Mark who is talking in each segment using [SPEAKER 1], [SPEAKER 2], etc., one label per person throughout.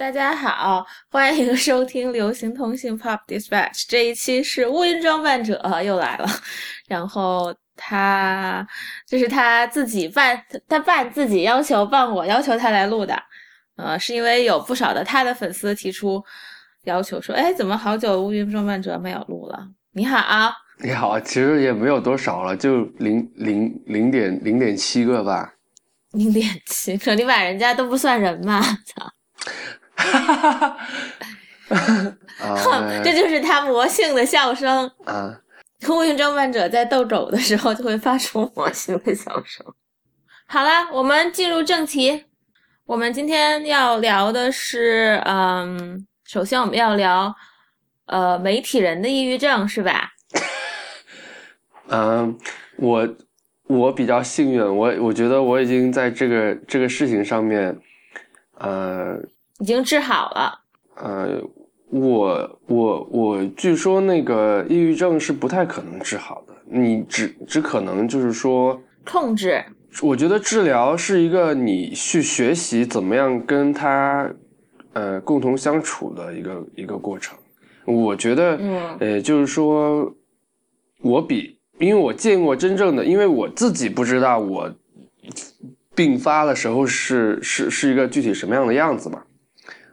[SPEAKER 1] 大家好，欢迎收听流行通信 Pop Dispatch。这一期是乌云装扮者又来了，然后他这是他自己办，他办自己要求办我要求他来录的，呃，是因为有不少的他的粉丝提出要求说，哎，怎么好久乌云装扮者没有录了？你好，
[SPEAKER 2] 你好，其实也没有多少了，就零零零点零点七个吧，
[SPEAKER 1] 零点七个，你把人家都不算人吗？操！
[SPEAKER 2] 哈哈
[SPEAKER 1] 哈！这就是他魔性的笑声
[SPEAKER 2] 啊！
[SPEAKER 1] 乌云装扮者在斗狗的时候就会发出魔性的笑声。好了，我们进入正题。我们今天要聊的是，嗯，首先我们要聊，呃，媒体人的抑郁症，是吧？
[SPEAKER 2] 嗯，我我比较幸运，我我觉得我已经在这个这个事情上面，呃。
[SPEAKER 1] 已经治好了。
[SPEAKER 2] 呃，我我我，据说那个抑郁症是不太可能治好的，你只只可能就是说
[SPEAKER 1] 控制。
[SPEAKER 2] 我觉得治疗是一个你去学习怎么样跟他呃共同相处的一个一个过程。我觉得，呃，就是说，我比因为我见过真正的，因为我自己不知道我病发的时候是是是一个具体什么样的样子嘛。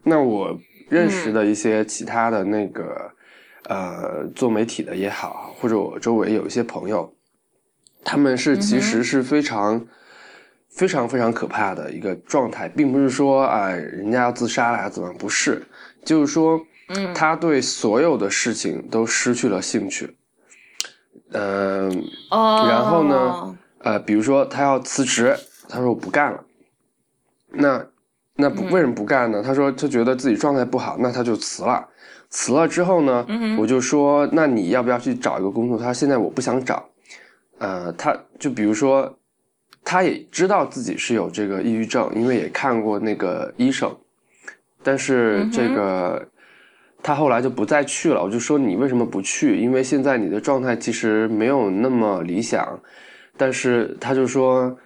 [SPEAKER 2] 那我认识的一些其他的那个，呃，做媒体的也好，或者我周围有一些朋友，他们是其实是非常非常非常可怕的一个状态，并不是说啊，人家要自杀了怎么，不是，就是说，嗯，他对所有的事情都失去了兴趣，嗯，然后呢，呃，比如说他要辞职，他说我不干了，那。那不为什么不干呢？他说他觉得自己状态不好，那他就辞了。辞了之后呢，我就说那你要不要去找一个工作？他说现在我不想找。呃，他就比如说，他也知道自己是有这个抑郁症，因为也看过那个医生，但是这个他后来就不再去了。我就说你为什么不去？因为现在你的状态其实没有那么理想。但是他就说。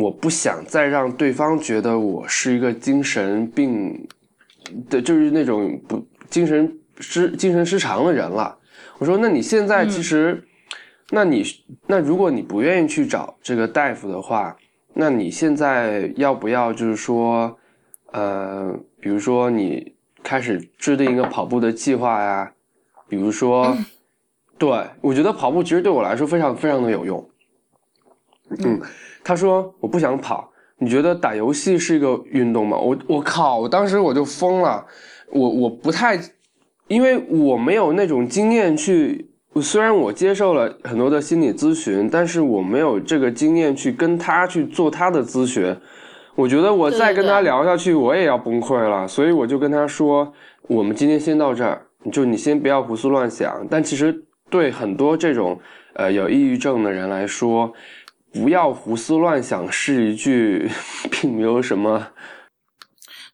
[SPEAKER 2] 我不想再让对方觉得我是一个精神病的，就是那种不精神失精神失常的人了。我说，那你现在其实，那你那如果你不愿意去找这个大夫的话，那你现在要不要就是说，呃，比如说你开始制定一个跑步的计划呀？比如说，对我觉得跑步其实对我来说非常非常的有用。嗯。他说：“我不想跑，你觉得打游戏是一个运动吗？”我我靠！我当时我就疯了。我我不太，因为我没有那种经验去。虽然我接受了很多的心理咨询，但是我没有这个经验去跟他去做他的咨询。我觉得我再跟他聊下去，我也要崩溃了。所以我就跟他说：“我们今天先到这儿，就你先不要胡思乱想。”但其实对很多这种呃有抑郁症的人来说，不要胡思乱想是一句，并没有什么，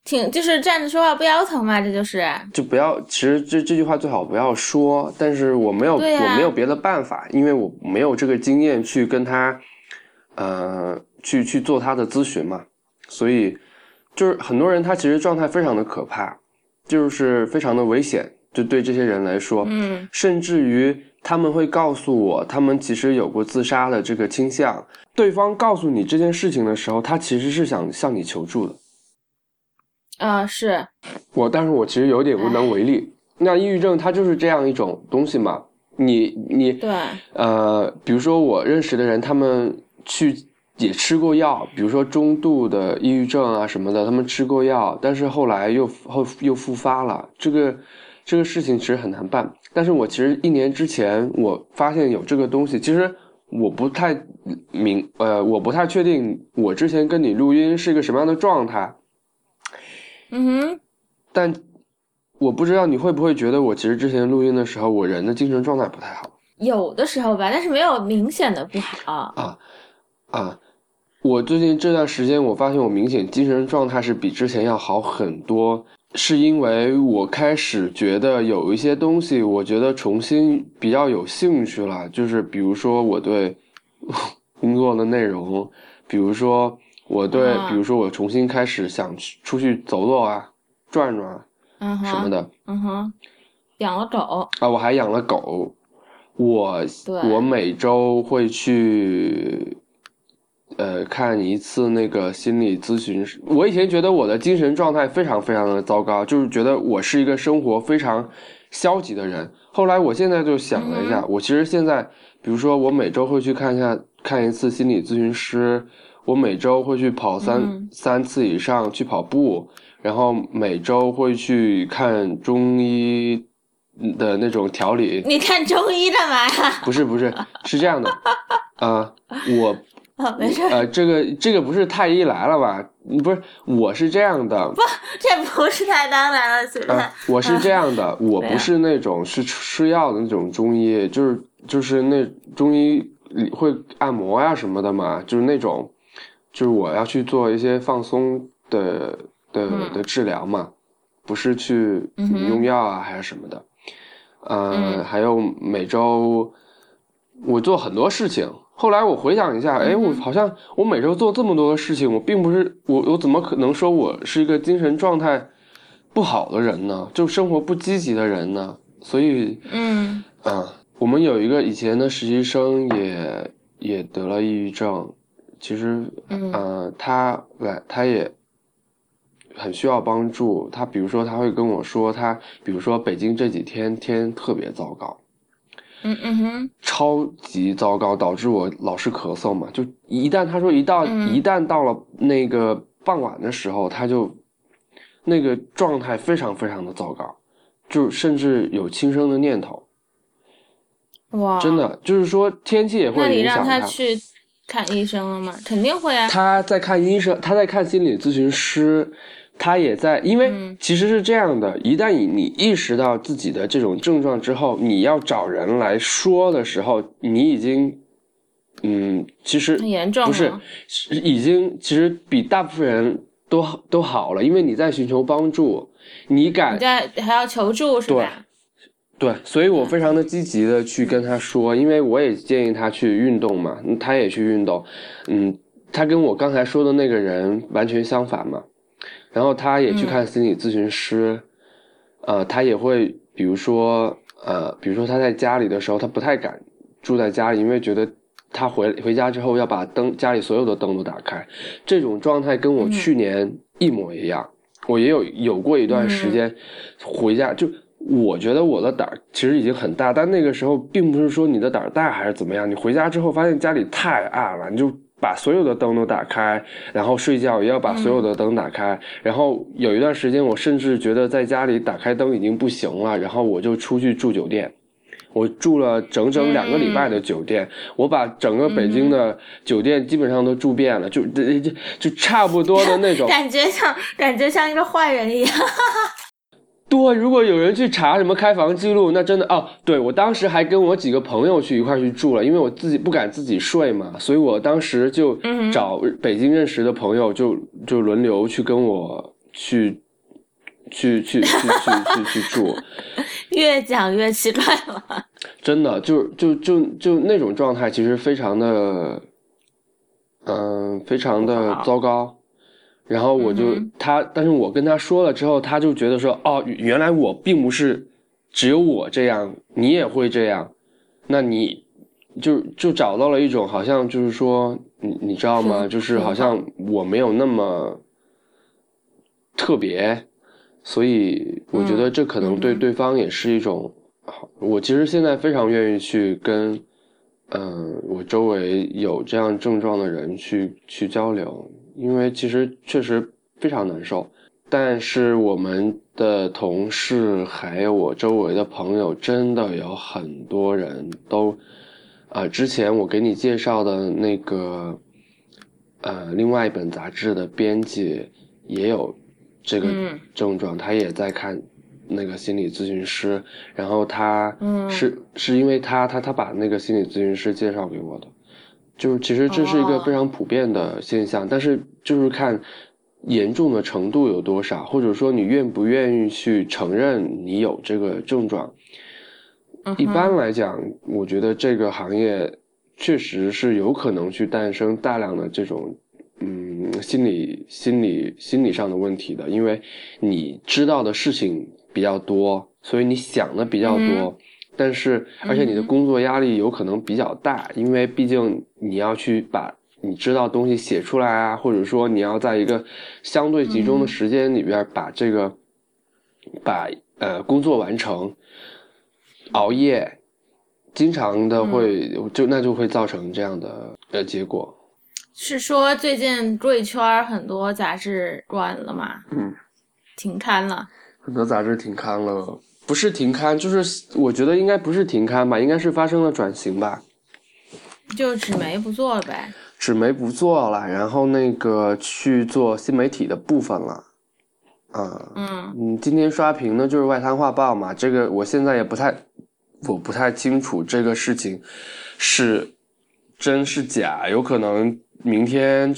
[SPEAKER 1] 挺就是站着说话不腰疼嘛，这就是
[SPEAKER 2] 就不要。其实这这句话最好不要说，但是我没有我没有别的办法，因为我没有这个经验去跟他，呃，去去做他的咨询嘛，所以就是很多人他其实状态非常的可怕，就是非常的危险，就对这些人来说，
[SPEAKER 1] 嗯，
[SPEAKER 2] 甚至于。他们会告诉我，他们其实有过自杀的这个倾向。对方告诉你这件事情的时候，他其实是想向你求助的。
[SPEAKER 1] 啊，是
[SPEAKER 2] 我，但是我其实有点无能为力。那抑郁症它就是这样一种东西嘛？你你
[SPEAKER 1] 对
[SPEAKER 2] 呃，比如说我认识的人，他们去也吃过药，比如说中度的抑郁症啊什么的，他们吃过药，但是后来又后又复发了。这个这个事情其实很难办。但是我其实一年之前我发现有这个东西，其实我不太明，呃，我不太确定我之前跟你录音是一个什么样的状态。
[SPEAKER 1] 嗯哼，
[SPEAKER 2] 但我不知道你会不会觉得我其实之前录音的时候，我人的精神状态不太好。
[SPEAKER 1] 有的时候吧，但是没有明显的不好。
[SPEAKER 2] 啊啊，我最近这段时间我发现我明显精神状态是比之前要好很多。是因为我开始觉得有一些东西，我觉得重新比较有兴趣了。就是比如说我对 工作的内容，比如说我对，比如说我重新开始想出去走走啊，转转，
[SPEAKER 1] 嗯哼，
[SPEAKER 2] 什么的，
[SPEAKER 1] 嗯哼，养了狗
[SPEAKER 2] 啊，我还养了狗，我我每周会去。呃，看一次那个心理咨询师。我以前觉得我的精神状态非常非常的糟糕，就是觉得我是一个生活非常消极的人。后来我现在就想了一下，我其实现在，比如说我每周会去看一下看一次心理咨询师，我每周会去跑三三次以上去跑步，然后每周会去看中医的那种调理。
[SPEAKER 1] 你看中医干嘛呀？
[SPEAKER 2] 不是不是，是这样的，啊，我。
[SPEAKER 1] 啊，没事。
[SPEAKER 2] 呃，这个这个不是太医来了吧？不是，我是这样的。
[SPEAKER 1] 不，这不是太当来了，是吧？
[SPEAKER 2] 我是这样的，我不是那种是吃药的那种中医，就是就是那中医会按摩呀什么的嘛，就是那种，就是我要去做一些放松的的的治疗嘛，不是去用药啊还是什么的。嗯，还有每周我做很多事情。后来我回想一下，哎，我好像我每周做这么多的事情，我并不是我我怎么可能说我是一个精神状态不好的人呢？就生活不积极的人呢？所以，
[SPEAKER 1] 嗯
[SPEAKER 2] 啊，我们有一个以前的实习生也也得了抑郁症，其实，嗯，他来他也很需要帮助。他比如说他会跟我说，他比如说北京这几天天特别糟糕。
[SPEAKER 1] 嗯嗯哼，
[SPEAKER 2] 超级糟糕，导致我老是咳嗽嘛。就一旦他说一到一旦到了那个傍晚的时候，他就那个状态非常非常的糟糕，就甚至有轻生的念头。
[SPEAKER 1] 哇，
[SPEAKER 2] 真的就是说天气也会影响
[SPEAKER 1] 他。那你让他去看医生了吗？肯定会啊。
[SPEAKER 2] 他在看医生，他在看心理咨询师。他也在，因为其实是这样的，一旦你你意识到自己的这种症状之后，你要找人来说的时候，你已经，嗯，其实
[SPEAKER 1] 很严重，
[SPEAKER 2] 不是，已经其实比大部分人都都好了，因为你在寻求帮助，你敢，
[SPEAKER 1] 你在还要求助是
[SPEAKER 2] 吧？对，所以我非常的积极的去跟他说，因为我也建议他去运动嘛，他也去运动，嗯，他跟我刚才说的那个人完全相反嘛。然后他也去看心理咨询师，呃，他也会，比如说，呃，比如说他在家里的时候，他不太敢住在家里，因为觉得他回回家之后要把灯家里所有的灯都打开，这种状态跟我去年一模一样。我也有有过一段时间回家，就我觉得我的胆儿其实已经很大，但那个时候并不是说你的胆儿大还是怎么样，你回家之后发现家里太暗了，你就。把所有的灯都打开，然后睡觉也要把所有的灯打开。然后有一段时间，我甚至觉得在家里打开灯已经不行了，然后我就出去住酒店。我住了整整两个礼拜的酒店，我把整个北京的酒店基本上都住遍了，就就就差不多的那种
[SPEAKER 1] 感觉，像感觉像一个坏人一样。
[SPEAKER 2] 对，如果有人去查什么开房记录，那真的哦。对我当时还跟我几个朋友去一块去住了，因为我自己不敢自己睡嘛，所以我当时就找北京认识的朋友，就就轮流去跟我去去去去去去去住。
[SPEAKER 1] 越讲越奇怪了。
[SPEAKER 2] 真的，就就就就那种状态，其实非常的，嗯，非常的糟糕。然后我就他，但是我跟他说了之后，他就觉得说，哦，原来我并不是只有我这样，你也会这样，那你就就找到了一种好像就是说，你你知道吗？就是好像我没有那么特别，所以我觉得这可能对对方也是一种好。我其实现在非常愿意去跟，嗯，我周围有这样症状的人去去交流。因为其实确实非常难受，但是我们的同事还有我周围的朋友，真的有很多人都，啊，之前我给你介绍的那个，呃，另外一本杂志的编辑也有这个症状，他也在看那个心理咨询师，然后他是是因为他他他把那个心理咨询师介绍给我的。就是其实这是一个非常普遍的现象，但是就是看严重的程度有多少，或者说你愿不愿意去承认你有这个症状。一般来讲，我觉得这个行业确实是有可能去诞生大量的这种嗯嗯心理心理心理上的问题的，因为你知道的事情比较多，所以你想的比较多，但是而且你的工作压力有可能比较大，因为毕竟你要去把你知道东西写出来啊，或者说你要在一个相对集中的时间里边把这个把呃工作完成，熬夜。经常的会就那就会造成这样的呃结果，
[SPEAKER 1] 是说最近贵圈很多杂志关了吗？
[SPEAKER 2] 嗯，
[SPEAKER 1] 停刊了，
[SPEAKER 2] 很多杂志停刊了，不是停刊，就是我觉得应该不是停刊吧，应该是发生了转型吧，
[SPEAKER 1] 就纸媒不做了呗，
[SPEAKER 2] 纸媒不做了，然后那个去做新媒体的部分了，啊，嗯。嗯，今天刷屏的就是外滩画报嘛，这个我现在也不太。我不太清楚这个事情是真是假，有可能明天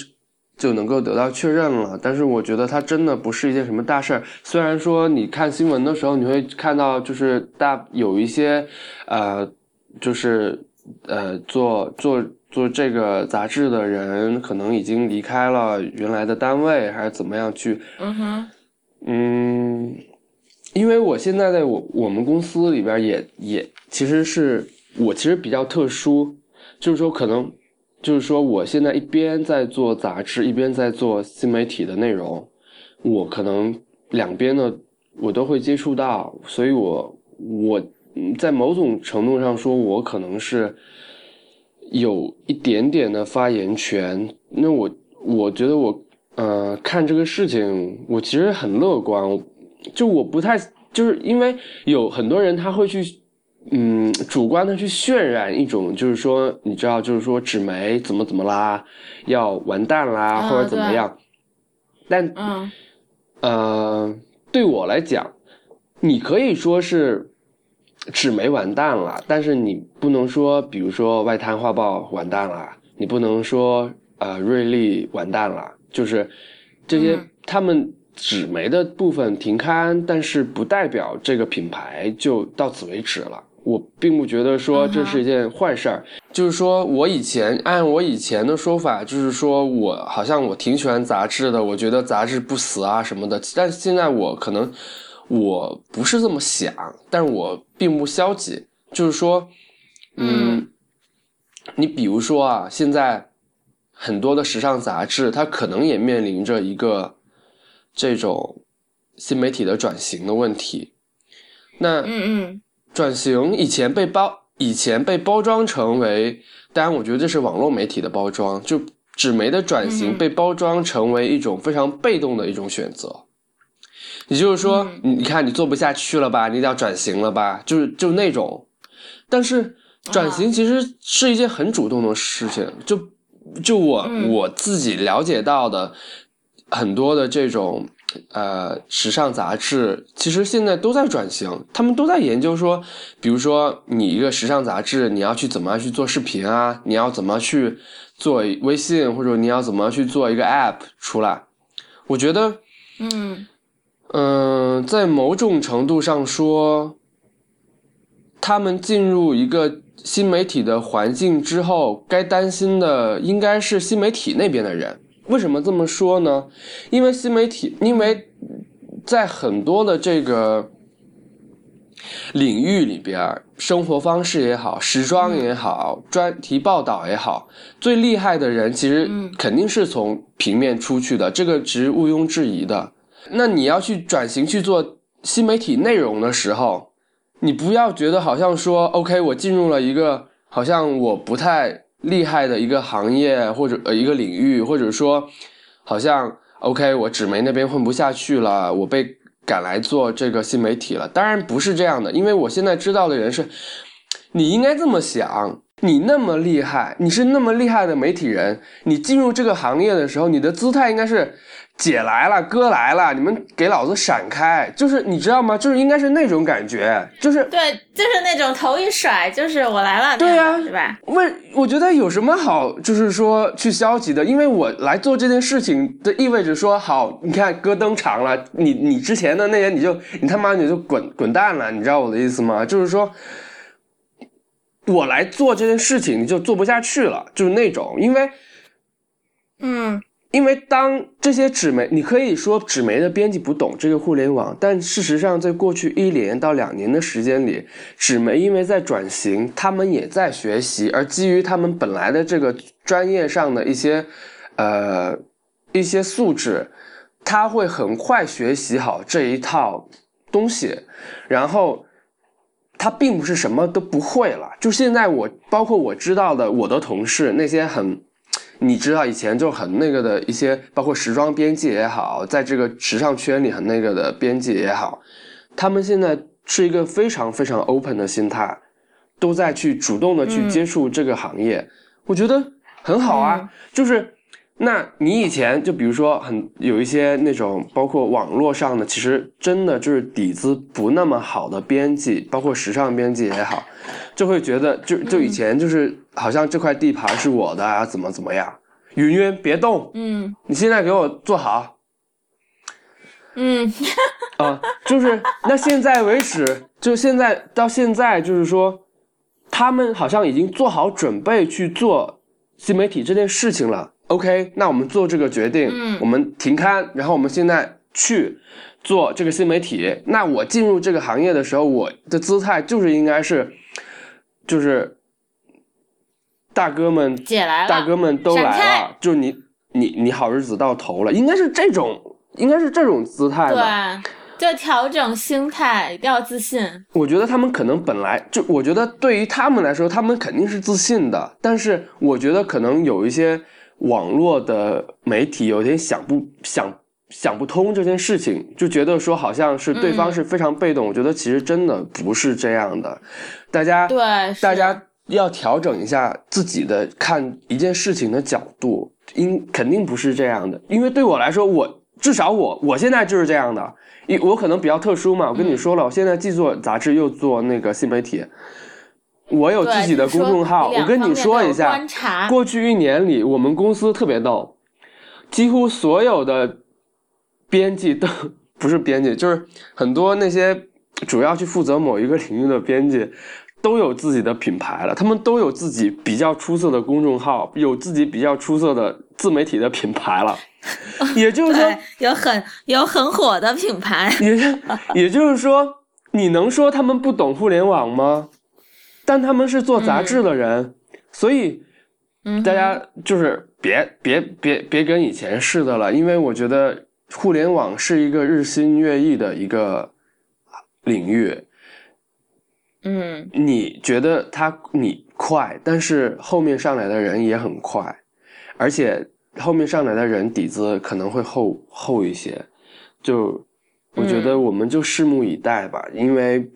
[SPEAKER 2] 就能够得到确认了。但是我觉得它真的不是一件什么大事儿。虽然说你看新闻的时候，你会看到就是大有一些呃，就是呃做做做这个杂志的人可能已经离开了原来的单位，还是怎么样去？
[SPEAKER 1] 嗯哼，
[SPEAKER 2] 嗯。因为我现在在我我们公司里边也也其实是我其实比较特殊，就是说可能就是说我现在一边在做杂志，一边在做新媒体的内容，我可能两边的我都会接触到，所以我我在某种程度上说，我可能是有一点点的发言权。那我我觉得我呃看这个事情，我其实很乐观。就我不太，就是因为有很多人他会去，嗯，主观的去渲染一种，就是说，你知道，就是说纸媒怎么怎么啦，要完蛋啦，或者怎么样。但，
[SPEAKER 1] 嗯，
[SPEAKER 2] 呃，对我来讲，你可以说是纸媒完蛋了，但是你不能说，比如说外滩画报完蛋了，你不能说呃瑞丽完蛋了，就是这些他们。纸媒的部分停刊，但是不代表这个品牌就到此为止了。我并不觉得说这是一件坏事儿。就是说我以前按我以前的说法，就是说我好像我挺喜欢杂志的，我觉得杂志不死啊什么的。但现在我可能我不是这么想，但是我并不消极。就是说，嗯，你比如说啊，现在很多的时尚杂志，它可能也面临着一个。这种新媒体的转型的问题，那
[SPEAKER 1] 嗯嗯，
[SPEAKER 2] 转型以前被包以前被包装成为，当然我觉得这是网络媒体的包装，就纸媒的转型被包装成为一种非常被动的一种选择，也就是说，你你看你做不下去了吧，你得要转型了吧，就是就那种，但是转型其实是一件很主动的事情，就就我我自己了解到的。很多的这种呃时尚杂志，其实现在都在转型，他们都在研究说，比如说你一个时尚杂志，你要去怎么样去做视频啊？你要怎么去做微信，或者你要怎么去做一个 app 出来？我觉得，
[SPEAKER 1] 嗯
[SPEAKER 2] 嗯，在某种程度上说，他们进入一个新媒体的环境之后，该担心的应该是新媒体那边的人。为什么这么说呢？因为新媒体，因为在很多的这个领域里边，生活方式也好，时装也好，专题报道也好，最厉害的人其实肯定是从平面出去的，这个其实毋庸置疑的。那你要去转型去做新媒体内容的时候，你不要觉得好像说，OK，我进入了一个好像我不太。厉害的一个行业或者呃一个领域，或者说，好像 OK，我纸媒那边混不下去了，我被赶来做这个新媒体了。当然不是这样的，因为我现在知道的人是，你应该这么想，你那么厉害，你是那么厉害的媒体人，你进入这个行业的时候，你的姿态应该是。姐来了，哥来了，你们给老子闪开！就是你知道吗？就是应该是那种感觉，就是
[SPEAKER 1] 对，就是那种头一甩，就是我来了，
[SPEAKER 2] 对
[SPEAKER 1] 呀，是吧？
[SPEAKER 2] 为我觉得有什么好，就是说去消极的，因为我来做这件事情的意味着说，好，你看哥登场了，你你之前的那些你就你他妈你就滚滚蛋了，你知道我的意思吗？就是说，我来做这件事情，你就做不下去了，就是那种，因为，
[SPEAKER 1] 嗯。
[SPEAKER 2] 因为当这些纸媒，你可以说纸媒的编辑不懂这个互联网，但事实上，在过去一年到两年的时间里，纸媒因为在转型，他们也在学习，而基于他们本来的这个专业上的一些，呃，一些素质，他会很快学习好这一套东西，然后他并不是什么都不会了。就现在我，包括我知道的我的同事那些很。你知道以前就很那个的一些，包括时装编辑也好，在这个时尚圈里很那个的编辑也好，他们现在是一个非常非常 open 的心态，都在去主动的去接触这个行业，我觉得很好啊。就是，那你以前就比如说很有一些那种，包括网络上的，其实真的就是底子不那么好的编辑，包括时尚编辑也好。就会觉得，就就以前就是好像这块地盘是我的啊，怎么怎么样？云云别动，
[SPEAKER 1] 嗯，
[SPEAKER 2] 你现在给我坐好，
[SPEAKER 1] 嗯，
[SPEAKER 2] 啊，就是那现在为止，就现在到现在，就是说，他们好像已经做好准备去做新媒体这件事情了。OK，那我们做这个决定，
[SPEAKER 1] 嗯，
[SPEAKER 2] 我们停刊，然后我们现在去做这个新媒体。那我进入这个行业的时候，我的姿态就是应该是。就是大哥们，
[SPEAKER 1] 姐来了，
[SPEAKER 2] 大哥们都来了，就你你你好日子到头了，应该是这种，应该是这种姿态
[SPEAKER 1] 吧？对，就调整心态，一定要自信。
[SPEAKER 2] 我觉得他们可能本来就，我觉得对于他们来说，他们肯定是自信的，但是我觉得可能有一些网络的媒体有点想不想。想不通这件事情，就觉得说好像是对方是非常被动。我觉得其实真的不是这样的，大家
[SPEAKER 1] 对
[SPEAKER 2] 大家要调整一下自己的看一件事情的角度，应肯定不是这样的。因为对我来说，我至少我我现在就是这样的，因我可能比较特殊嘛。我跟你说了，我现在既做杂志又做那个新媒体，我有自己的公众号。我跟你说一下，过去一年里，我们公司特别逗，几乎所有的。编辑都 不是编辑，就是很多那些主要去负责某一个领域的编辑，都有自己的品牌了。他们都有自己比较出色的公众号，有自己比较出色的自媒体的品牌了。也就是说，
[SPEAKER 1] 有很有很火的品牌。
[SPEAKER 2] 也也就是说，你能说他们不懂互联网吗？但他们是做杂志的人，所以大家就是别别别别跟以前似的了，因为我觉得。互联网是一个日新月异的一个领域，
[SPEAKER 1] 嗯，
[SPEAKER 2] 你觉得他你快，但是后面上来的人也很快，而且后面上来的人底子可能会厚厚一些，就我觉得我们就拭目以待吧，因为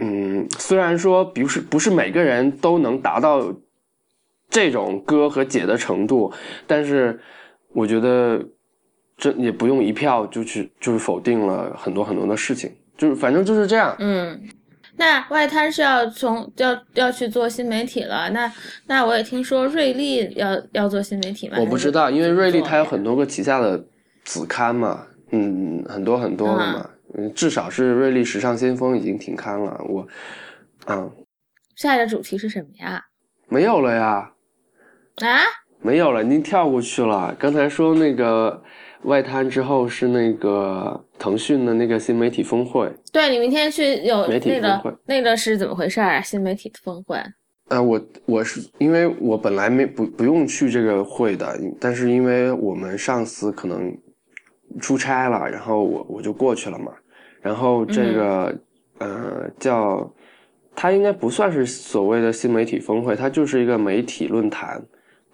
[SPEAKER 2] 嗯，虽然说不是不是每个人都能达到这种哥和解的程度，但是我觉得。这也不用一票就去，就是否定了很多很多的事情，就是反正就是这样。
[SPEAKER 1] 嗯，那外滩是要从要要去做新媒体了，那那我也听说瑞丽要要做新媒体吗？
[SPEAKER 2] 我不知道，因为瑞丽它有很多个旗下的子刊嘛，嗯，很多很多的嘛，嗯，至少是瑞丽时尚先锋已经停刊了。我，嗯，
[SPEAKER 1] 下一个主题是什么呀？
[SPEAKER 2] 没有了呀。
[SPEAKER 1] 啊？
[SPEAKER 2] 没有了，您跳过去了。刚才说那个。外滩之后是那个腾讯的那个新媒体峰会，
[SPEAKER 1] 对你明天去有
[SPEAKER 2] 媒体峰
[SPEAKER 1] 会，那个是怎么回事啊？新媒体峰会？
[SPEAKER 2] 呃，我我是因为我本来没不不用去这个会的，但是因为我们上司可能出差了，然后我我就过去了嘛。然后这个呃叫，它应该不算是所谓的新媒体峰会，它就是一个媒体论坛。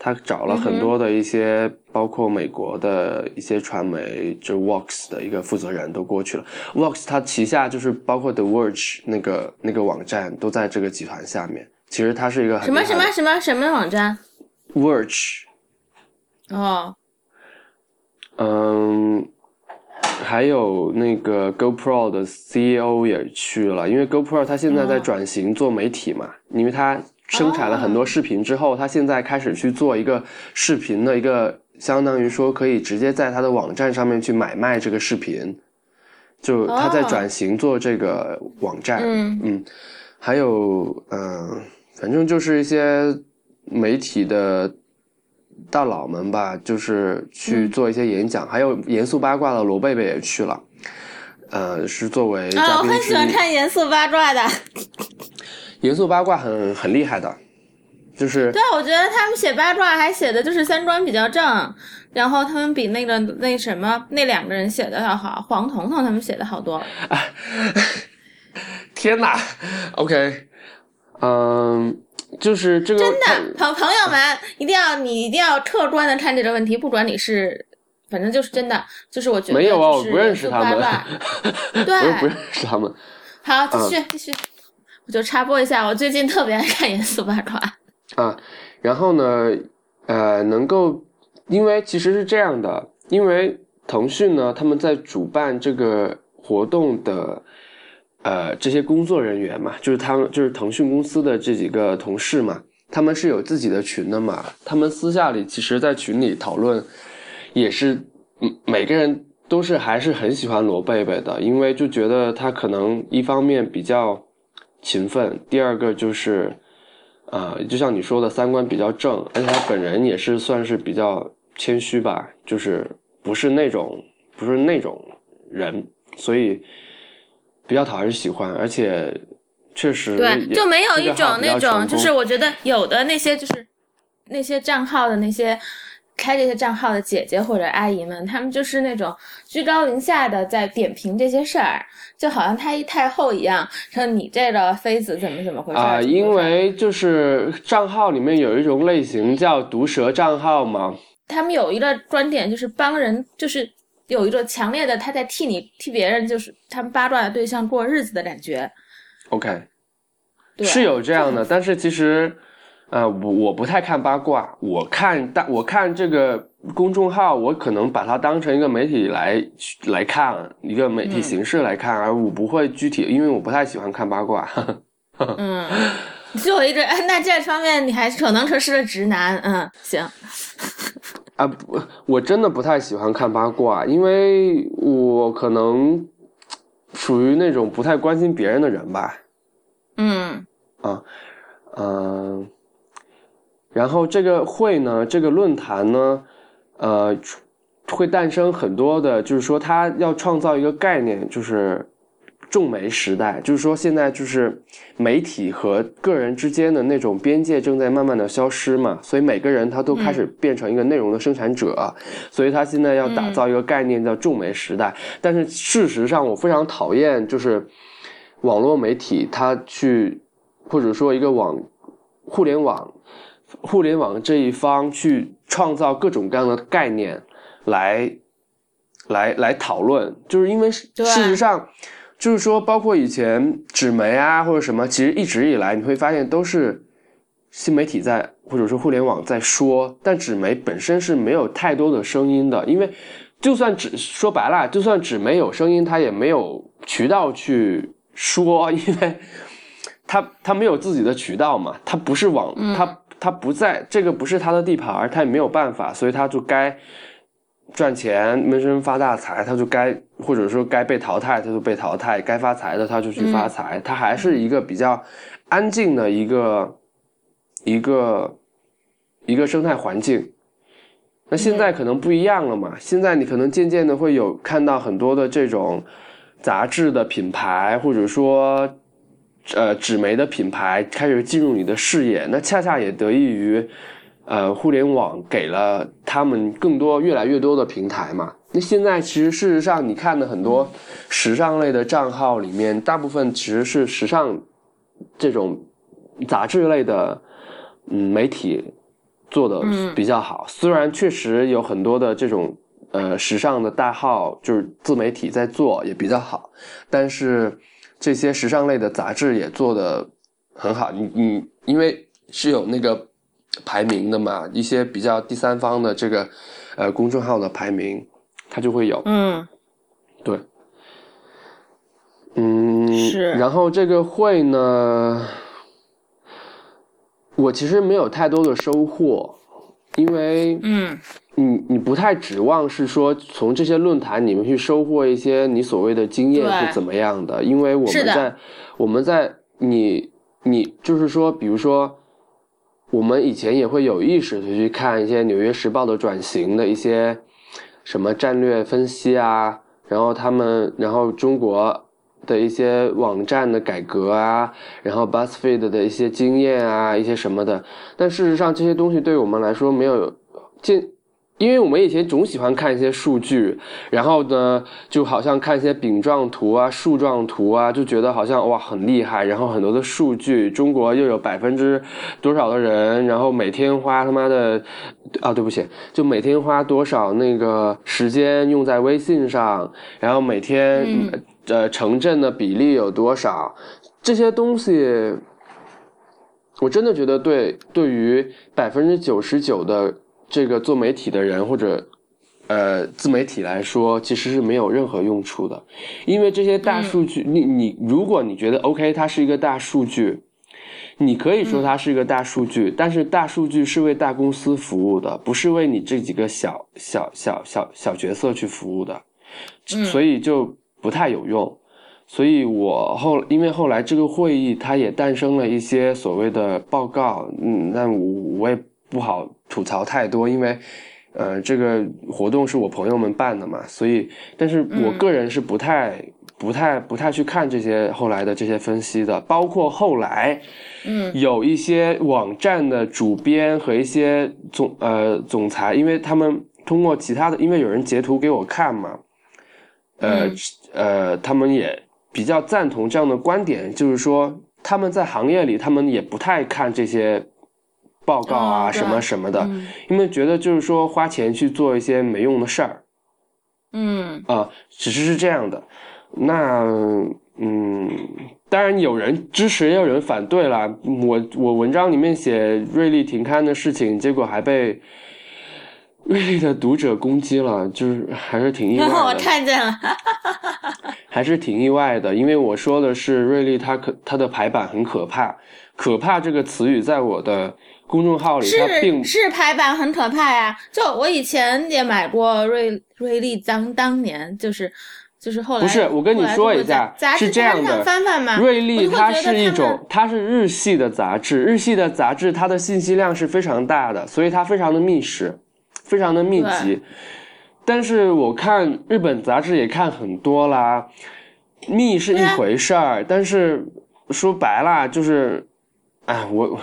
[SPEAKER 2] 他找了很多的一些，包括美国的一些传媒，就 Vox 的一个负责人都过去了。Vox 它旗下就是包括 The Verge 那个那个网站都在这个集团下面。其实它是一个
[SPEAKER 1] 什么什么什么什么网站
[SPEAKER 2] ？Verge。
[SPEAKER 1] 哦。
[SPEAKER 2] 嗯，还有那个 GoPro 的 CEO 也去了，因为 GoPro 它现在在转型做媒体嘛，因为它。生产了很多视频之后，他现在开始去做一个视频的一个，相当于说可以直接在他的网站上面去买卖这个视频，就他在转型做这个网站，嗯，还有嗯，反正就是一些媒体的大佬们吧，就是去做一些演讲，还有严肃八卦的罗贝贝也去了，呃，是作为
[SPEAKER 1] 啊，我很喜欢看严肃八卦的，
[SPEAKER 2] 严肃八卦很很厉害的，就是
[SPEAKER 1] 对，我觉得他们写八卦还写的就是三观比较正，然后他们比那个那什么那两个人写的要好，黄彤彤他们写的好多。
[SPEAKER 2] 天哪，OK，嗯。就是这个
[SPEAKER 1] 真的朋朋友们，一定要你一定要客观的看这个问题，不管你是，反正就是真的，就是我觉得
[SPEAKER 2] 没有
[SPEAKER 1] 啊，
[SPEAKER 2] 我不认识他们，
[SPEAKER 1] 对，
[SPEAKER 2] 我不认识他们。
[SPEAKER 1] 好，继续继续，就插播一下，我最近特别爱看严肃八卦
[SPEAKER 2] 啊。然后呢，呃，能够，因为其实是这样的，因为腾讯呢，他们在主办这个活动的。呃，这些工作人员嘛，就是他们，就是腾讯公司的这几个同事嘛，他们是有自己的群的嘛。他们私下里，其实，在群里讨论，也是，嗯，每个人都是还是很喜欢罗贝贝的，因为就觉得他可能一方面比较勤奋，第二个就是，呃，就像你说的，三观比较正，而且他本人也是算是比较谦虚吧，就是不是那种不是那种人，所以。比较讨人喜欢，而且确实
[SPEAKER 1] 对，就没有一种那种，就是我觉得有的那些就是那些账号的那些开这些账号的姐姐或者阿姨们，她们就是那种居高临下的在点评这些事儿，就好像太一太后一样，说你这个妃子怎么怎么回事
[SPEAKER 2] 啊？因为就是账号里面有一种类型叫毒舌账号嘛，
[SPEAKER 1] 他们有一个观点就是帮人就是。有一种强烈的他在替你替别人，就是他们八卦的对象过日子的感觉。
[SPEAKER 2] OK，是有这样的，但是其实，呃，我我不太看八卦，我看大我看这个公众号，我可能把它当成一个媒体来来看，一个媒体形式来看，而我不会具体，因为我不太喜欢看八卦。
[SPEAKER 1] 嗯，作为一个那这方面你还可能说是个直男，嗯，行。
[SPEAKER 2] 啊不，我真的不太喜欢看八卦，因为我可能属于那种不太关心别人的人吧。
[SPEAKER 1] 嗯，
[SPEAKER 2] 啊，嗯，然后这个会呢，这个论坛呢，呃，会诞生很多的，就是说他要创造一个概念，就是。众媒时代，就是说现在就是媒体和个人之间的那种边界正在慢慢的消失嘛，所以每个人他都开始变成一个内容的生产者，所以他现在要打造一个概念叫众媒时代。但是事实上，我非常讨厌就是网络媒体他去或者说一个网互联网互联网这一方去创造各种各样的概念来来来讨论，就是因为事实上。就是说，包括以前纸媒啊，或者什么，其实一直以来你会发现都是新媒体在，或者说互联网在说，但纸媒本身是没有太多的声音的，因为就算纸说白了，就算纸媒有声音，它也没有渠道去说，因为它它没有自己的渠道嘛，它不是网，它他不在这个不是他的地盘，他也没有办法，所以他就该。赚钱闷声发大财，他就该或者说该被淘汰，他就被淘汰；该发财的他就去发财。他还是一个比较安静的一个一个一个生态环境。那现在可能不一样了嘛？现在你可能渐渐的会有看到很多的这种杂志的品牌，或者说呃纸媒的品牌开始进入你的视野。那恰恰也得益于。呃，互联网给了他们更多、越来越多的平台嘛。那现在其实事实上，你看的很多时尚类的账号里面，大部分其实是时尚这种杂志类的嗯媒体做的比较好。虽然确实有很多的这种呃时尚的大号，就是自媒体在做也比较好，但是这些时尚类的杂志也做的很好。你你因为是有那个。排名的嘛，一些比较第三方的这个，呃，公众号的排名，它就会有。
[SPEAKER 1] 嗯，
[SPEAKER 2] 对，嗯，
[SPEAKER 1] 是。
[SPEAKER 2] 然后这个会呢，我其实没有太多的收获，因为，
[SPEAKER 1] 嗯，
[SPEAKER 2] 你你不太指望是说从这些论坛里面去收获一些你所谓的经验是怎么样的，因为我们在我们在你你就是说，比如说。我们以前也会有意识的去看一些《纽约时报》的转型的一些什么战略分析啊，然后他们，然后中国的一些网站的改革啊，然后 BuzzFeed 的一些经验啊，一些什么的。但事实上，这些东西对我们来说没有见。因为我们以前总喜欢看一些数据，然后呢，就好像看一些饼状图啊、树状图啊，就觉得好像哇很厉害。然后很多的数据，中国又有百分之多少的人，然后每天花他妈的啊，对不起，就每天花多少那个时间用在微信上，然后每天呃城镇的比例有多少，这些东西，我真的觉得对对于百分之九十九的。这个做媒体的人或者，呃，自媒体来说，其实是没有任何用处的，因为这些大数据，你你，如果你觉得 OK，它是一个大数据，你可以说它是一个大数据，但是大数据是为大公司服务的，不是为你这几个小小小小小角色去服务的，所以就不太有用。所以我后因为后来这个会议，它也诞生了一些所谓的报告，嗯，那我我也。不好吐槽太多，因为，呃，这个活动是我朋友们办的嘛，所以，但是我个人是不太、不太、不太去看这些后来的这些分析的，包括后来，
[SPEAKER 1] 嗯，
[SPEAKER 2] 有一些网站的主编和一些总呃总裁，因为他们通过其他的，因为有人截图给我看嘛，呃呃，他们也比较赞同这样的观点，就是说他们在行业里，他们也不太看这些。报告啊，什么什么的，因为觉得就是说花钱去做一些没用的事儿，
[SPEAKER 1] 嗯
[SPEAKER 2] 啊，其实是这样的。那嗯，当然有人支持，也有人反对了。我我文章里面写瑞丽停刊的事情，结果还被瑞丽的读者攻击了，就是还是挺意外的。
[SPEAKER 1] 我看见了，
[SPEAKER 2] 还是挺意外的，因为我说的是瑞丽，它可它的排版很可怕，可怕这个词语在我的。公众号里，
[SPEAKER 1] 是是排版很可怕呀！就我以前也买过瑞瑞丽，当当年就是就是后来
[SPEAKER 2] 不是我跟你说一下，是这样的，
[SPEAKER 1] 翻翻嘛。
[SPEAKER 2] 瑞丽它是一种，它是日系的杂志，日系的杂志它的信息量是非常大的，所以它非常的密实，非常的密集。但是我看日本杂志也看很多啦，密是一回事儿，但是说白了就是，哎我。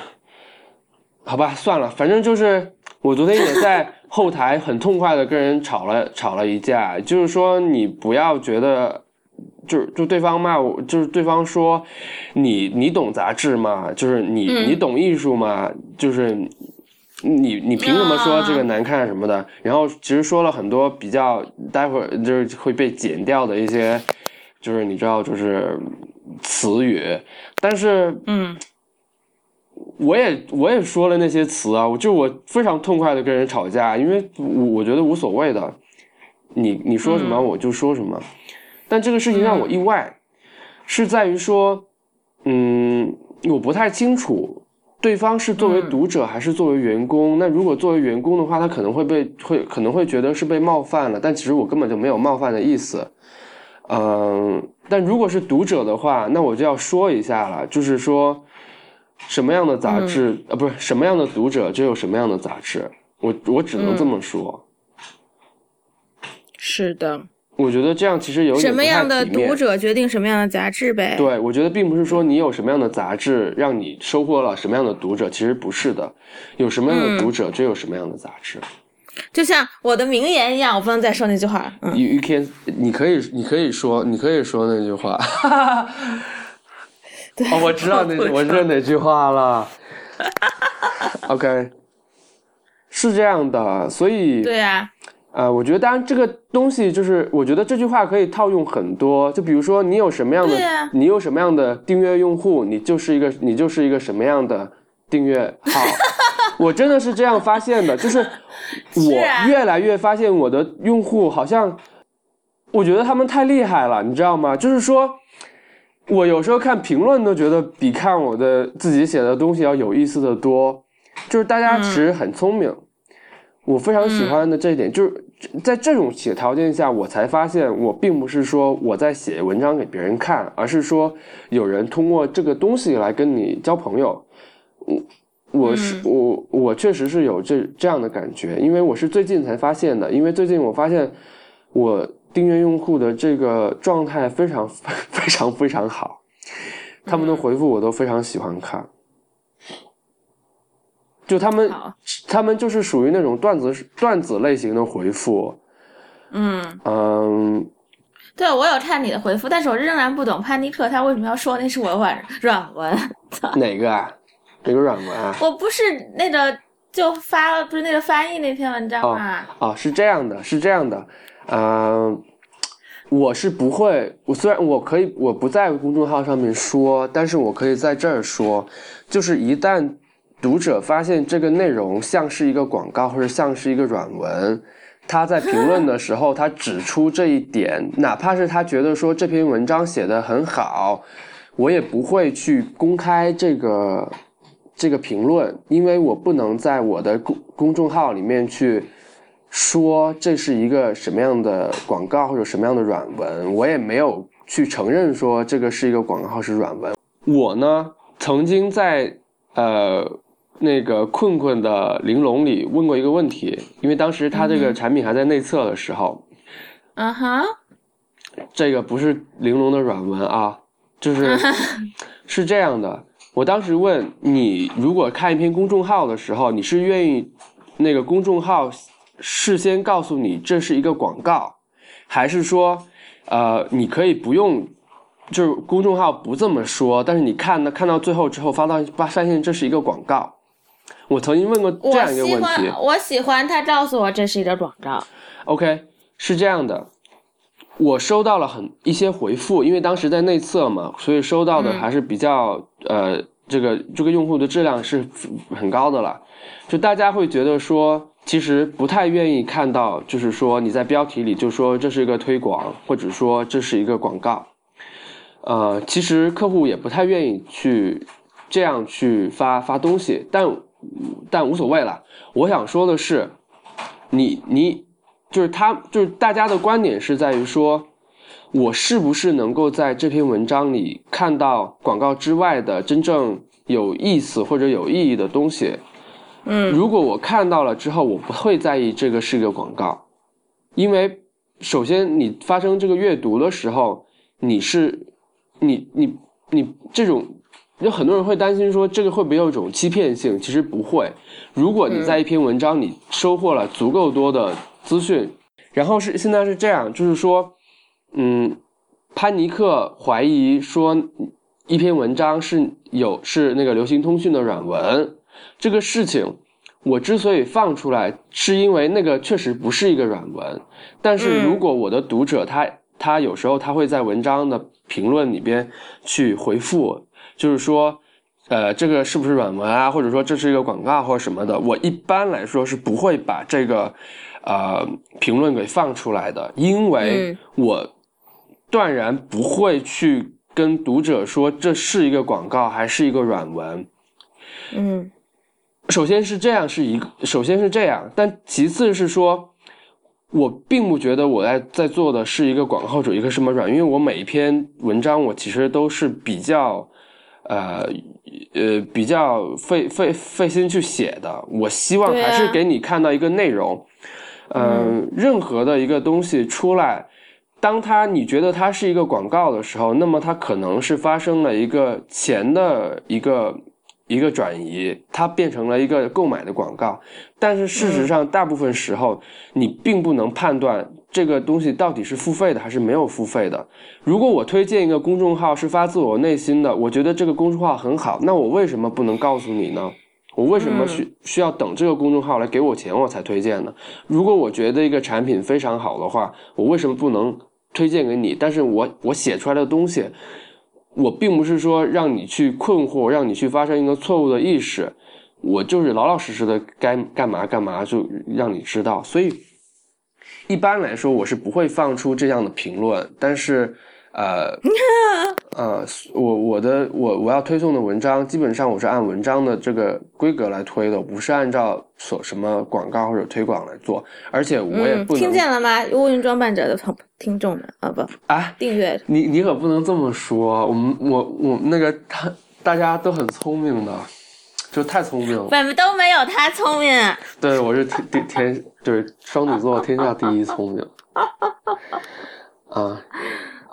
[SPEAKER 2] 好吧，算了，反正就是我昨天也在后台很痛快的跟人吵了 吵了一架，就是说你不要觉得，就就对方骂我，就是对方说你你懂杂志吗？就是你你懂艺术吗？就是你你凭什么说这个难看什么的？然后其实说了很多比较待会儿就是会被剪掉的一些，就是你知道就是词语，但是
[SPEAKER 1] 嗯。
[SPEAKER 2] 我也我也说了那些词啊，我就我非常痛快的跟人吵架，因为我我觉得无所谓的，你你说什么我就说什么，但这个事情让我意外，是在于说，嗯，我不太清楚对方是作为读者还是作为员工。那如果作为员工的话，他可能会被会可能会觉得是被冒犯了，但其实我根本就没有冒犯的意思。嗯，但如果是读者的话，那我就要说一下了，就是说。什么样的杂志啊？不是什么样的读者就有什么样的杂志。我我只能这么说。
[SPEAKER 1] 是的，
[SPEAKER 2] 我觉得这样其实有
[SPEAKER 1] 什么样的读者决定什么样的杂志呗。
[SPEAKER 2] 对，我觉得并不是说你有什么样的杂志让你收获了什么样的读者，其实不是的。有什么样的读者就有什么样的杂志。
[SPEAKER 1] 就像我的名言一样，我不能再说那句话。
[SPEAKER 2] You you can，你可以你可以说你可以说那句话。哦，我知道那 我知道哪句话了。OK，是这样的，所以
[SPEAKER 1] 对呀，
[SPEAKER 2] 呃，我觉得当然这个东西就是，我觉得这句话可以套用很多。就比如说，你有什么样的，你有什么样的订阅用户，你就是一个你就是一个什么样的订阅号。我真的是这样发现的，就是 我越来越发现我的用户好像，我觉得他们太厉害了，你知道吗？就是说。我有时候看评论都觉得比看我的自己写的东西要有意思的多，就是大家其实很聪明，我非常喜欢的这一点，就是在这种写条件下，我才发现我并不是说我在写文章给别人看，而是说有人通过这个东西来跟你交朋友。我是我我确实是有这这样的感觉，因为我是最近才发现的，因为最近我发现我订阅用户的这个状态非常 非常非常好，他们的回复我都非常喜欢看，就他们他们就是属于那种段子段子类型的回复，
[SPEAKER 1] 嗯
[SPEAKER 2] 嗯。
[SPEAKER 1] 对，我有看你的回复，但是我仍然不懂潘尼克他为什么要说那是我软软文。
[SPEAKER 2] 哪个啊？哪个软文啊？
[SPEAKER 1] 我不是那个就发了，不是那个翻译那篇文章吗？
[SPEAKER 2] 哦，是这样的，是这样的，嗯，我是不会，我虽然我可以，我不在公众号上面说，但是我可以在这儿说，就是一旦读者发现这个内容像是一个广告或者像是一个软文。他在评论的时候，他指出这一点，哪怕是他觉得说这篇文章写的很好，我也不会去公开这个这个评论，因为我不能在我的公公众号里面去说这是一个什么样的广告或者什么样的软文，我也没有去承认说这个是一个广告是软文。我呢，曾经在呃。那个困困的玲珑里问过一个问题，因为当时他这个产品还在内测的时候，
[SPEAKER 1] 嗯哼，
[SPEAKER 2] 这个不是玲珑的软文啊，就是 是这样的。我当时问你，如果看一篇公众号的时候，你是愿意那个公众号事先告诉你这是一个广告，还是说，呃，你可以不用，就是公众号不这么说，但是你看呢，看到最后之后发到发发现这是一个广告。我曾经问过这样一个问题，
[SPEAKER 1] 我喜欢他告诉我这是一个广告。
[SPEAKER 2] OK，是这样的，我收到了很一些回复，因为当时在内测嘛，所以收到的还是比较呃，这个这个用户的质量是很高的了。就大家会觉得说，其实不太愿意看到，就是说你在标题里就说这是一个推广，或者说这是一个广告。呃，其实客户也不太愿意去这样去发发东西，但。但无所谓了。我想说的是，你你就是他，就是大家的观点是在于说，我是不是能够在这篇文章里看到广告之外的真正有意思或者有意义的东西？
[SPEAKER 1] 嗯，
[SPEAKER 2] 如果我看到了之后，我不会在意这个是个广告，因为首先你发生这个阅读的时候，你是你你你这种。有很多人会担心说这个会不会有一种欺骗性？其实不会。如果你在一篇文章里收获了足够多的资讯，然后是现在是这样，就是说，嗯，潘尼克怀疑说一篇文章是有是那个流行通讯的软文，这个事情我之所以放出来，是因为那个确实不是一个软文。但是如果我的读者他他有时候他会在文章的评论里边去回复。就是说，呃，这个是不是软文啊？或者说这是一个广告或者什么的？我一般来说是不会把这个，呃，评论给放出来的，因为我断然不会去跟读者说这是一个广告还是一个软文。
[SPEAKER 1] 嗯，
[SPEAKER 2] 首先是这样，是一个，首先是这样，但其次是说，我并不觉得我在在做的是一个广告主，一个什么软，因为我每一篇文章我其实都是比较。呃，呃，比较费费费心去写的。我希望还是给你看到一个内容。嗯，任何的一个东西出来，当它你觉得它是一个广告的时候，那么它可能是发生了一个钱的一个。一个转移，它变成了一个购买的广告，但是事实上，大部分时候你并不能判断这个东西到底是付费的还是没有付费的。如果我推荐一个公众号是发自我内心的，我觉得这个公众号很好，那我为什么不能告诉你呢？我为什么需需要等这个公众号来给我钱我才推荐呢？如果我觉得一个产品非常好的话，我为什么不能推荐给你？但是我我写出来的东西。我并不是说让你去困惑，让你去发生一个错误的意识，我就是老老实实的该干嘛干嘛，就让你知道。所以一般来说，我是不会放出这样的评论，但是。呃，呃，我我的我我要推送的文章，基本上我是按文章的这个规格来推的，不是按照所什么广告或者推广来做，而且我也不能
[SPEAKER 1] 听见了吗？乌云装扮者的朋听众们啊，不
[SPEAKER 2] 啊，
[SPEAKER 1] 订阅
[SPEAKER 2] 你你可不能这么说，我们我我那个他大家都很聪明的，就太聪明了。
[SPEAKER 1] 我们都没有他聪明。
[SPEAKER 2] 对，我是天天天，就是双子座天下第一聪明。啊，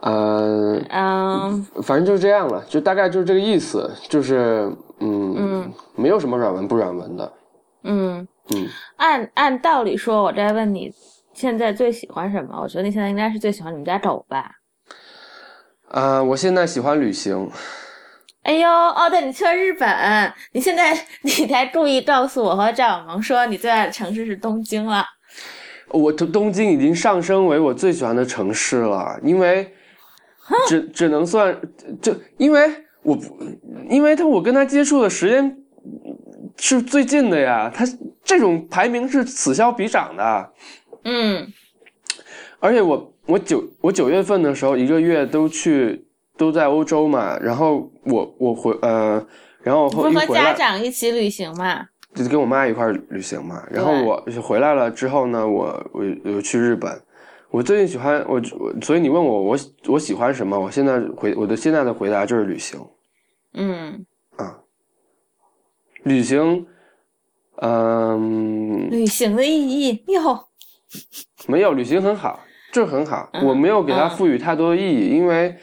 [SPEAKER 2] 呃，
[SPEAKER 1] 嗯，
[SPEAKER 2] 反正就是这样了，就大概就是这个意思，就是嗯
[SPEAKER 1] 嗯，
[SPEAKER 2] 没有什么软文不软文的。
[SPEAKER 1] 嗯
[SPEAKER 2] 嗯，
[SPEAKER 1] 按按道理说，我在问你现在最喜欢什么？我觉得你现在应该是最喜欢你们家狗吧？
[SPEAKER 2] 啊，我现在喜欢旅行。
[SPEAKER 1] 哎呦，哦，对，你去了日本，你现在 你才故意告诉我和赵小萌说你最爱的城市是东京了。
[SPEAKER 2] 我东东京已经上升为我最喜欢的城市了，因为只只能算就因为我不因为他我跟他接触的时间是最近的呀，他这种排名是此消彼长的。
[SPEAKER 1] 嗯，
[SPEAKER 2] 而且我我九我九月份的时候一个月都去都在欧洲嘛，然后我我回呃，然后
[SPEAKER 1] 不是和家长一起旅行嘛？
[SPEAKER 2] 就跟我妈一块儿旅行嘛，然后我回来了之后呢，我我我去日本，我最近喜欢我我，所以你问我我我喜欢什么，我现在回我的现在的回答就是旅行
[SPEAKER 1] 嗯，
[SPEAKER 2] 啊，旅行，嗯，
[SPEAKER 1] 旅行的意义哟，
[SPEAKER 2] 没有旅行很好，这很好，
[SPEAKER 1] 嗯
[SPEAKER 2] 我没有给它
[SPEAKER 1] 嗯。
[SPEAKER 2] 赋予太多的意义，因为。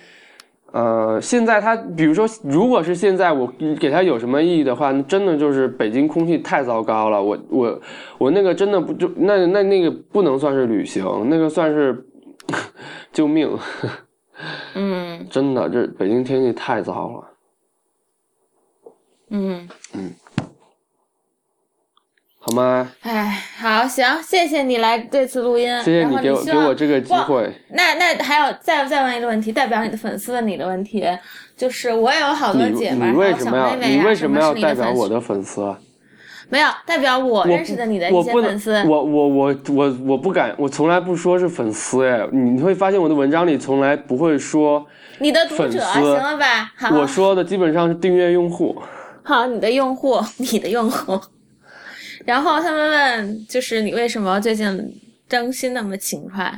[SPEAKER 2] 呃，现在它，比如说，如果是现在我给它有什么意义的话，那真的就是北京空气太糟糕了。我我我那个真的不就那那那个不能算是旅行，那个算是救命。
[SPEAKER 1] 嗯
[SPEAKER 2] 真的，这北京天气太糟了。
[SPEAKER 1] 嗯，
[SPEAKER 2] 好吗？
[SPEAKER 1] 哎，好，行，谢谢你来这次录音，
[SPEAKER 2] 谢谢
[SPEAKER 1] 你
[SPEAKER 2] 给我给我这个机会。
[SPEAKER 1] 那那还有再再问一个问题，代表你的粉丝问你的问题，就是我也有好多姐妹，
[SPEAKER 2] 你为什么要
[SPEAKER 1] 妹妹啊，
[SPEAKER 2] 你为什么要？代表我的粉丝啊？
[SPEAKER 1] 没有代表我
[SPEAKER 2] 我
[SPEAKER 1] 认识的你的一
[SPEAKER 2] 我不能
[SPEAKER 1] 些粉丝。
[SPEAKER 2] 我我我我我不敢，我从来不说是粉丝哎，你会发现我的文章里从来不会说，
[SPEAKER 1] 你的读者行了吧？好，
[SPEAKER 2] 我说的基本上是订阅用户。
[SPEAKER 1] 好，你的用户，你的用户。然后他们问，就是你为什么最近更新那么勤快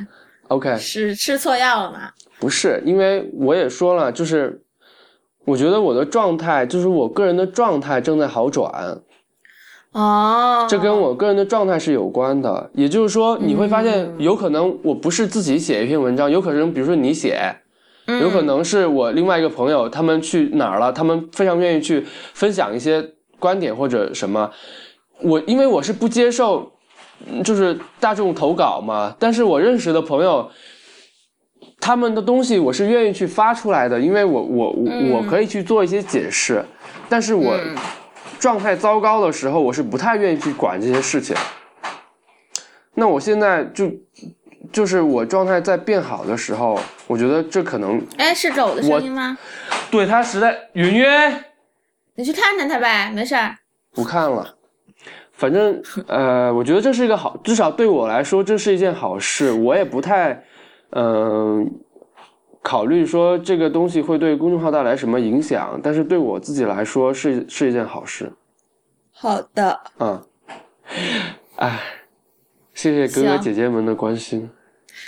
[SPEAKER 2] ？OK，
[SPEAKER 1] 是吃错药了吗？
[SPEAKER 2] 不是，因为我也说了，就是我觉得我的状态，就是我个人的状态正在好转，
[SPEAKER 1] 哦，
[SPEAKER 2] 这跟我个人的状态是有关的。也就是说，你会发现，
[SPEAKER 1] 嗯
[SPEAKER 2] 有可能我不是自己写一篇文章，有可能比如说你写，
[SPEAKER 1] 嗯
[SPEAKER 2] 有可能是我另外一个朋友，他们去哪儿了，他们非常愿意去分享一些观点或者什么。我因为我是不接受，嗯就是大众投稿嘛，但是我认识的朋友，他们的东西我是愿意去发出来的，因为我我我
[SPEAKER 1] 嗯
[SPEAKER 2] 我可以去做一些解释，但是我
[SPEAKER 1] 嗯
[SPEAKER 2] 状态糟糕的时候，我是不太愿意去管这些事情。那我现在就就是我状态在变好的时候，我觉得这可能
[SPEAKER 1] 哎，是狗的声音吗？
[SPEAKER 2] 对他实在云云
[SPEAKER 1] 你去看看它呗，没事儿。
[SPEAKER 2] 不看了。反正呃，我觉得这是一个好，至少对我来说这是一件好事。我也不太嗯、考虑说这个东西会对公众号带来什么影响，但是对我自己来说是是一件好事
[SPEAKER 1] 好的，
[SPEAKER 2] 嗯。哎，谢谢哥哥姐姐们的关心。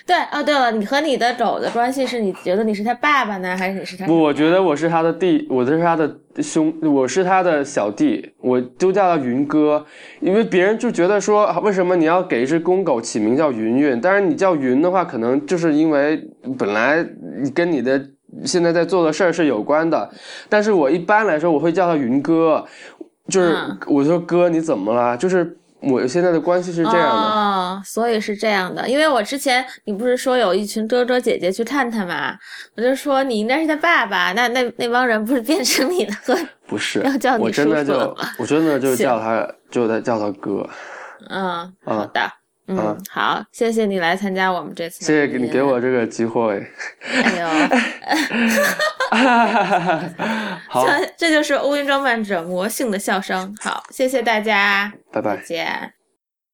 [SPEAKER 1] 对哦，对了，你和你的狗的关系是你觉得你是他爸爸呢，还是你是他？
[SPEAKER 2] 不，我觉得我是他的弟，我是他的兄，我是他的小弟，我就叫他云哥，因为别人就觉得说，啊为什么你要给一只公狗起名叫云云？但是，你叫云的话，可能就是因为本来你跟你的现在在做的事儿是有关的，但是我一般来说我会叫他云哥，就是、
[SPEAKER 1] 嗯
[SPEAKER 2] 我说哥你怎么了？就是我现在的关系是这样的。
[SPEAKER 1] 哦，所以是这样的，因为我之前你不是说有一群哥哥姐姐去探探嘛，我就说你应该是他爸爸，那那那帮人不是变成你的哥
[SPEAKER 2] 不是
[SPEAKER 1] 要叫，你
[SPEAKER 2] 我真的就
[SPEAKER 1] 叔叔
[SPEAKER 2] 我真的就
[SPEAKER 1] 行。
[SPEAKER 2] 叫他，就在叫他哥。
[SPEAKER 1] 嗯，好的，嗯，
[SPEAKER 2] 啊
[SPEAKER 1] 好，谢谢你来参加我们这次的
[SPEAKER 2] 谢谢你给我这个机会。
[SPEAKER 1] 哎呦，
[SPEAKER 2] 好，
[SPEAKER 1] 这这就是乌云装扮者魔性的笑声。好，谢谢大家，
[SPEAKER 2] 拜拜
[SPEAKER 1] 再。见。